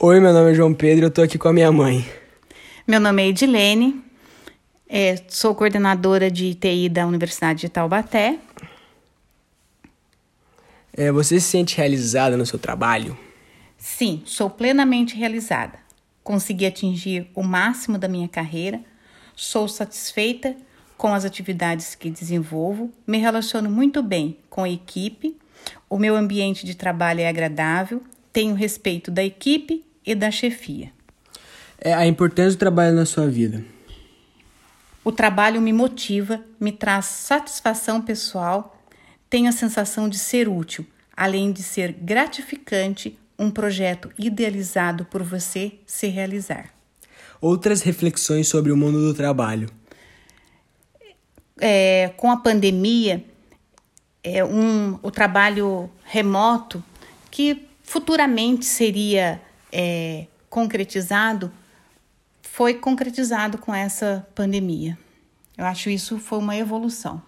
Oi, meu nome é João Pedro eu tô aqui com a minha mãe. Meu nome é Edilene, é, sou coordenadora de TI da Universidade de Taubaté. É, você se sente realizada no seu trabalho? Sim, sou plenamente realizada. Consegui atingir o máximo da minha carreira, sou satisfeita com as atividades que desenvolvo, me relaciono muito bem com a equipe, o meu ambiente de trabalho é agradável, tenho respeito da equipe e da chefia. É a importância do trabalho na sua vida. O trabalho me motiva, me traz satisfação pessoal, tenho a sensação de ser útil, além de ser gratificante um projeto idealizado por você se realizar. Outras reflexões sobre o mundo do trabalho é, com a pandemia, é um, o trabalho remoto, que futuramente seria é, concretizado, foi concretizado com essa pandemia. Eu acho isso foi uma evolução.